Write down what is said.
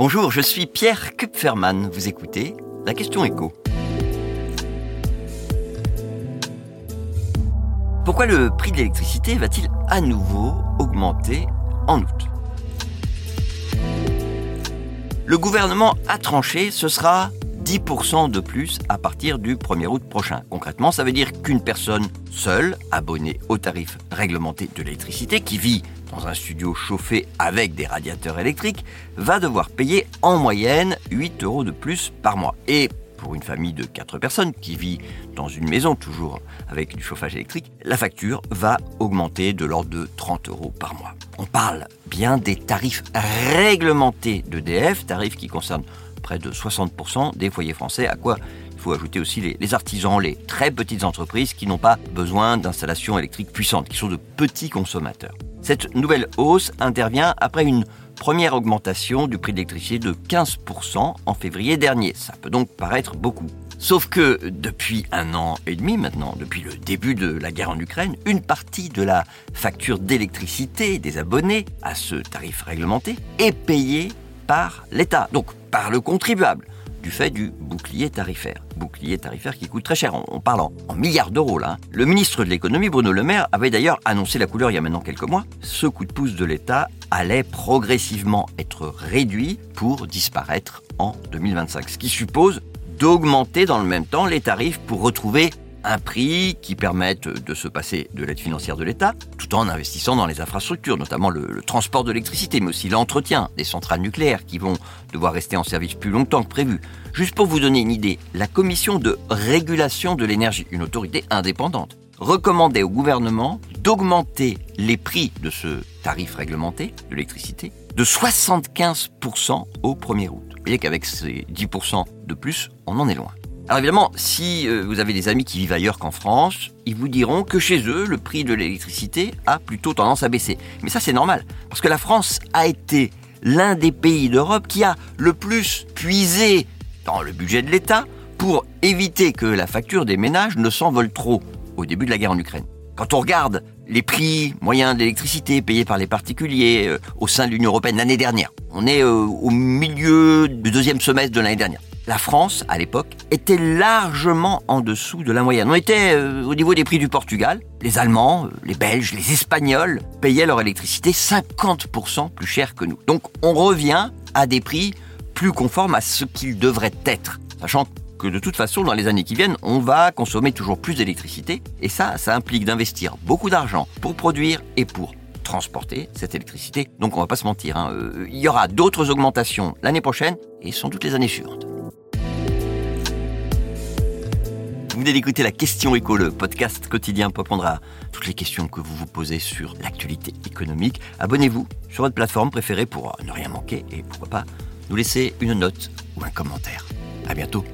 Bonjour, je suis Pierre Kupferman. Vous écoutez La question écho. Pourquoi le prix de l'électricité va-t-il à nouveau augmenter en août? Le gouvernement a tranché, ce sera 10% de plus à partir du 1er août prochain. Concrètement, ça veut dire qu'une personne seule, abonnée au tarif réglementé de l'électricité, qui vit dans un studio chauffé avec des radiateurs électriques, va devoir payer en moyenne 8 euros de plus par mois. Et pour une famille de 4 personnes qui vit dans une maison toujours avec du chauffage électrique, la facture va augmenter de l'ordre de 30 euros par mois. On parle bien des tarifs réglementés d'EDF, tarifs qui concernent près de 60% des foyers français, à quoi il faut ajouter aussi les, artisans, les très petites entreprises qui n'ont pas besoin d'installations électriques puissantes, qui sont de petits consommateurs. Cette nouvelle hausse intervient après une première augmentation du prix de l'électricité de 15% en février dernier. Ça peut donc paraître beaucoup. Sauf que depuis un an et demi maintenant, depuis le début de la guerre en Ukraine, une partie de la facture d'électricité des abonnés à ce tarif réglementé est payée par l'État, donc par le contribuable du fait du bouclier tarifaire. Bouclier tarifaire qui coûte très cher, on, parle en, milliards d'euros là. Hein. Le ministre de l'économie, Bruno Le Maire, avait d'ailleurs annoncé la couleur il y a maintenant quelques mois. Ce coup de pouce de l'État allait progressivement être réduit pour disparaître en 2025, ce qui suppose d'augmenter dans le même temps les tarifs pour retrouver un prix qui permette de se passer de l'aide financière de l'État, tout en investissant dans les infrastructures, notamment le, transport d'électricité, mais aussi l'entretien des centrales nucléaires qui vont devoir rester en service plus longtemps que prévu. Juste pour vous donner une idée, la Commission de régulation de l'énergie, une autorité indépendante, recommandait au gouvernement d'augmenter les prix de ce tarif réglementé de l'électricité de 75% au 1er août. Vous voyez qu'avec ces 10% de plus, on en est loin. Alors évidemment, si euh, vous avez des amis qui vivent ailleurs qu'en France, ils vous diront que chez eux, le prix de l'électricité a plutôt tendance à baisser. Mais ça, c'est normal, parce que la France a été l'un des pays d'Europe qui a le plus puisé dans le budget de l'État pour éviter que la facture des ménages ne s'envole trop au début de la guerre en Ukraine. Quand on regarde les prix moyens d'électricité payés par les particuliers euh, au sein de l'Union européenne l'année dernière, on est euh, au milieu du deuxième semestre de l'année dernière la France, à l'époque, était largement en dessous de la moyenne. On était euh, au niveau des prix du Portugal. Les Allemands, euh, les Belges, les Espagnols payaient leur électricité 50% plus cher que nous. Donc on revient à des prix plus conformes à ce qu'ils devraient être. Sachant que de toute façon, dans les années qui viennent, on va consommer toujours plus d'électricité. Et ça, ça implique d'investir beaucoup d'argent pour produire et pour transporter cette électricité. Donc on va pas se mentir, hein. euh, il y aura d'autres augmentations l'année prochaine et sans doute les années suivantes. Vous venez d'écouter la question éco, le podcast quotidien pour répondre à toutes les questions que vous vous posez sur l'actualité économique. Abonnez-vous sur votre plateforme préférée pour ne rien manquer et pourquoi pas nous laisser une note ou un commentaire. À bientôt.